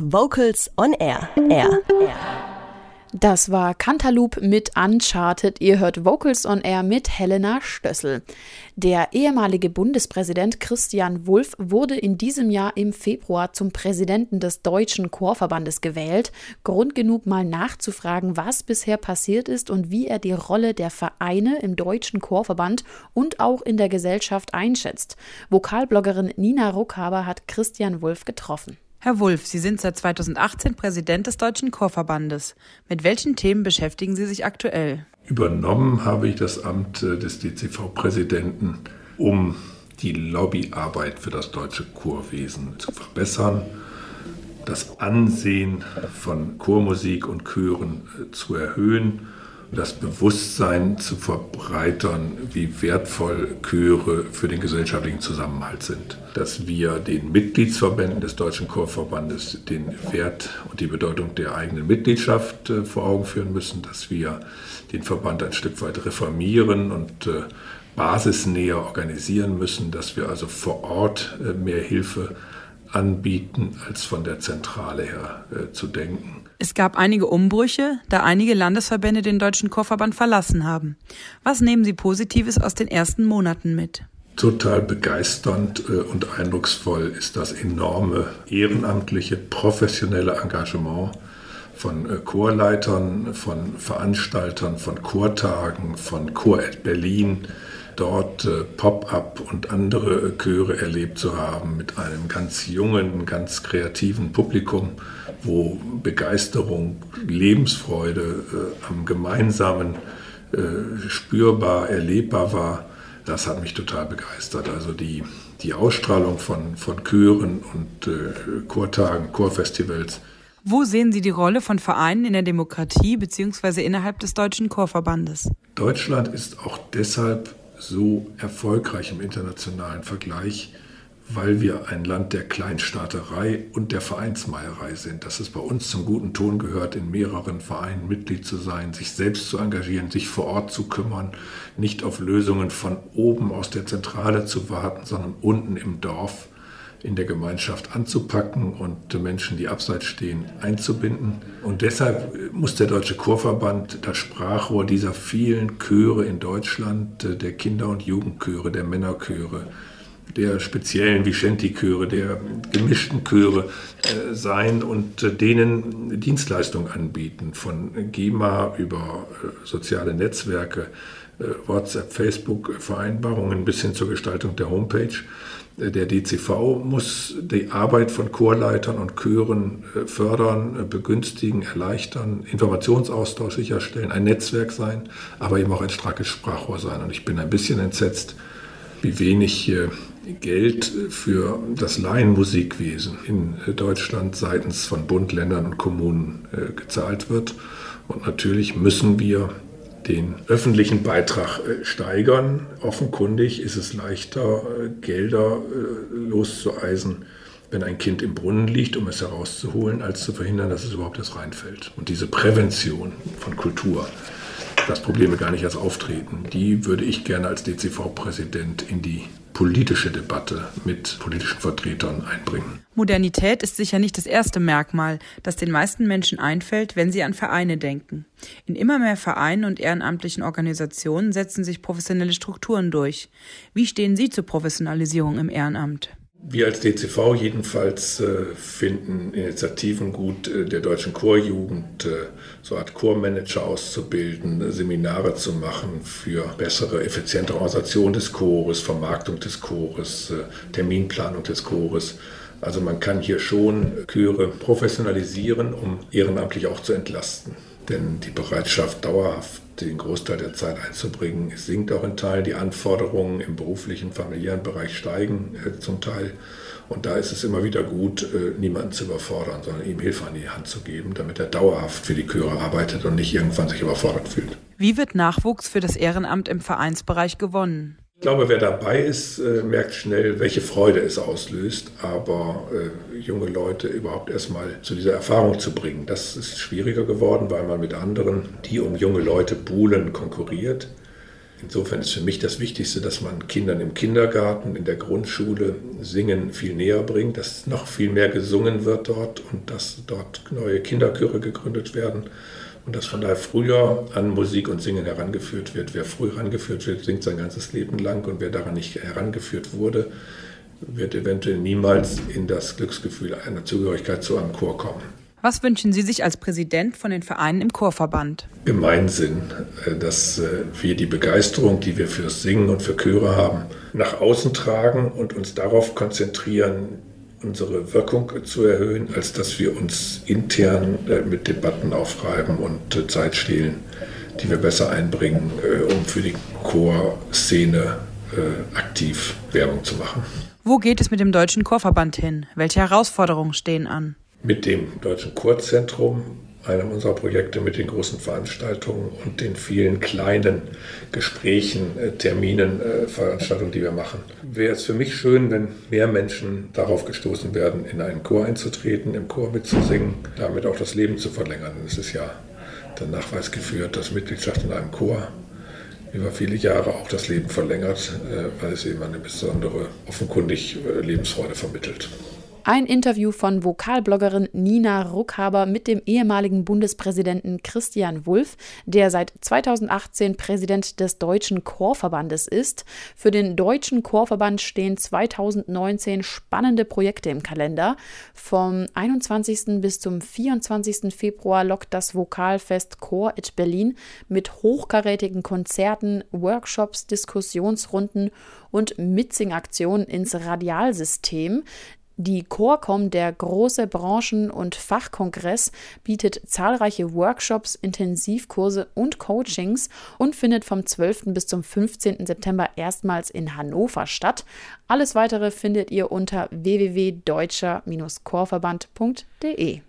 Vocals on Air. Air. Air. Das war Cantaloupe mit Uncharted. Ihr hört Vocals on Air mit Helena Stössel. Der ehemalige Bundespräsident Christian Wulff wurde in diesem Jahr im Februar zum Präsidenten des Deutschen Chorverbandes gewählt. Grund genug, mal nachzufragen, was bisher passiert ist und wie er die Rolle der Vereine im Deutschen Chorverband und auch in der Gesellschaft einschätzt. Vokalbloggerin Nina Ruckhaber hat Christian Wulff getroffen. Herr Wulff, Sie sind seit 2018 Präsident des Deutschen Chorverbandes. Mit welchen Themen beschäftigen Sie sich aktuell? Übernommen habe ich das Amt äh, des DCV-Präsidenten, um die Lobbyarbeit für das deutsche Chorwesen zu verbessern, das Ansehen von Chormusik und Chören äh, zu erhöhen das Bewusstsein zu verbreitern, wie wertvoll Chöre für den gesellschaftlichen Zusammenhalt sind. Dass wir den Mitgliedsverbänden des Deutschen Chorverbandes den Wert und die Bedeutung der eigenen Mitgliedschaft äh, vor Augen führen müssen, dass wir den Verband ein Stück weit reformieren und äh, basisnäher organisieren müssen, dass wir also vor Ort äh, mehr Hilfe anbieten, als von der Zentrale her zu denken. Es gab einige Umbrüche, da einige Landesverbände den Deutschen Chorverband verlassen haben. Was nehmen Sie Positives aus den ersten Monaten mit? Total begeisternd äh, und eindrucksvoll ist das enorme ehrenamtliche, professionelle Engagement von äh, Chorleitern, von Veranstaltern, von Chortagen, von Chor Berlin, dort äh, Pop-up und andere Chöre erlebt zu haben mit einem ganz jungen, ganz kreativen Publikum, wo Begeisterung, Lebensfreude äh, am Gemeinsamen äh, spürbar, erlebbar war. Das hat mich total begeistert. Also die, die Ausstrahlung von, von Chören und äh, Chortagen, Chorfestivals. Wo sehen Sie die Rolle von Vereinen in der Demokratie bzw. innerhalb des Deutschen Chorverbandes? Deutschland ist auch deshalb so erfolgreich im internationalen Vergleich, weil wir ein Land der Kleinstaaterei und der Vereinsmeierei sind. Dass es bei uns zum guten Ton gehört, in mehreren Vereinen Mitglied zu sein, sich selbst zu engagieren, sich vor Ort zu kümmern, nicht auf Lösungen von oben aus der Zentrale zu warten, sondern unten im Dorf in der Gemeinschaft anzupacken und Menschen, die abseits stehen, einzubinden. Und deshalb muss der Deutsche Chorverband das Sprachrohr dieser vielen Chöre in Deutschland, äh, der Kinder- und Jugendchöre, der Männerchöre, der speziellen Vicenti-Chöre, der gemischten Chöre äh, sein und äh, denen Dienstleistungen anbieten, von GEMA über soziale Netzwerke, WhatsApp, Facebook, Vereinbarungen bis hin zur Gestaltung der Homepage der DCV muss die Arbeit von Chorleitern und Chören äh, fördern, äh, begünstigen, erleichtern, Informationsaustausch sicherstellen, ein Netzwerk sein, aber eben auch ein starkes Sprachrohr sein. Und ich bin ein bisschen entsetzt, wie wenig äh, Geld für das Laienmusikwesen in Deutschland seitens von Bund, Ländern und Kommunen gezahlt wird. Und natürlich müssen wir den öffentlichen Beitrag äh, steigern. Offenkundig ist es leichter, äh, Gelder äh, loszueisen, wenn ein Kind im Brunnen liegt, um es herauszuholen, als zu verhindern, dass es überhaupt erst reinfällt. Und diese Prävention von Kultur, dass Probleme gar nicht erst auftreten, die würde ich gerne als DCV-Präsident in die politische Debatte mit politischen Vertretern einbringen. Modernität ist sicher nicht das erste Merkmal, das den meisten Menschen einfällt, wenn sie an Vereine denken. In immer mehr Vereinen und ehrenamtlichen Organisationen setzen sich professionelle Strukturen durch. Wie stehen Sie zur Professionalisierung im Ehrenamt? Wir als DCV jedenfalls äh, finden Initiativen gut, äh, der deutschen Chorjugend äh, so eine Art Chormanager auszubilden, Seminare zu machen für bessere, effiziente Organisation des Chores, Vermarktung des Chores, Terminplanung des Chores. Also man kann hier schon Chöre professionalisieren, um ehrenamtlich auch zu entlasten. Denn die Bereitschaft, dauerhaft den Großteil der Zeit einzubringen, sinkt auch in Teilen. Die Anforderungen im beruflichen, familiären Bereich steigen äh, zum Teil. Und da ist es immer wieder gut, äh, niemanden zu überfordern, sondern ihm Hilfe an die Hand zu geben, damit er dauerhaft für die Chöre arbeitet und nicht irgendwann sich überfordert fühlt. Wie wird Nachwuchs für das Ehrenamt im Vereinsbereich gewonnen? Ich glaube, wer dabei ist, äh, merkt schnell, welche Freude es auslöst. Aber äh, junge Leute überhaupt erstmal zu dieser Erfahrung zu bringen, das ist schwieriger geworden, weil man mit anderen, die um junge Leute buhlen, konkurriert. Insofern ist für mich das Wichtigste, dass man Kindern im Kindergarten, in der Grundschule Singen viel näher bringt, dass noch viel mehr gesungen wird dort und dass dort neue Kinderchöre gegründet werden und dass von daher früher an Musik und Singen herangeführt wird. Wer früh herangeführt wird, singt sein ganzes Leben lang und wer daran nicht herangeführt wurde, wird eventuell niemals in das Glücksgefühl einer Zugehörigkeit zu einem Chor kommen. Was wünschen Sie sich als Präsident von den Vereinen im Chorverband? Gemeinsinn, äh, dass äh, wir die Begeisterung, die wir fürs Singen und für Chöre haben, nach außen tragen und uns darauf konzentrieren, unsere Wirkung zu erhöhen, als dass wir uns intern äh, mit Debatten aufreiben und Zeit stehlen, die wir besser einbringen, um für die Chorszene aktiv Werbung zu machen. Wo geht es mit dem Deutschen Chorverband hin? Welche Herausforderungen stehen an? Mit dem Deutschen Chorzentrum, einem unserer Projekte mit den großen Veranstaltungen und den vielen kleinen Gesprächen, äh, Terminen, äh, Veranstaltungen, die wir machen. Wäre es für mich schön, wenn mehr Menschen darauf gestoßen werden, in einen Chor einzutreten, im Chor mitzusingen, damit auch das Leben zu verlängern. Es ist ja der Nachweis geführt, dass Mitgliedschaft in einem Chor über viele Jahre auch das Leben verlängert, äh, weil es eben eine besondere, offenkundig Lebensfreude vermittelt. Ein Interview von Vokalbloggerin Nina Ruckhaber mit dem ehemaligen Bundespräsidenten Christian Wulff, der seit 2018 Präsident des Deutschen Chorverbandes ist. Für den Deutschen Chorverband stehen 2019 spannende Projekte im Kalender. Vom 21. bis zum 24. Februar lockt das Vokalfest Chor at Berlin mit hochkarätigen Konzerten, Workshops, Diskussionsrunden und Mitsingaktionen ins Radialsystem. Die Chorcom, der große Branchen- und Fachkongress, bietet zahlreiche Workshops, Intensivkurse und Coachings und findet vom 12. bis zum 15. September erstmals in Hannover statt. Alles weitere findet ihr unter www.deutscher-chorverband.de.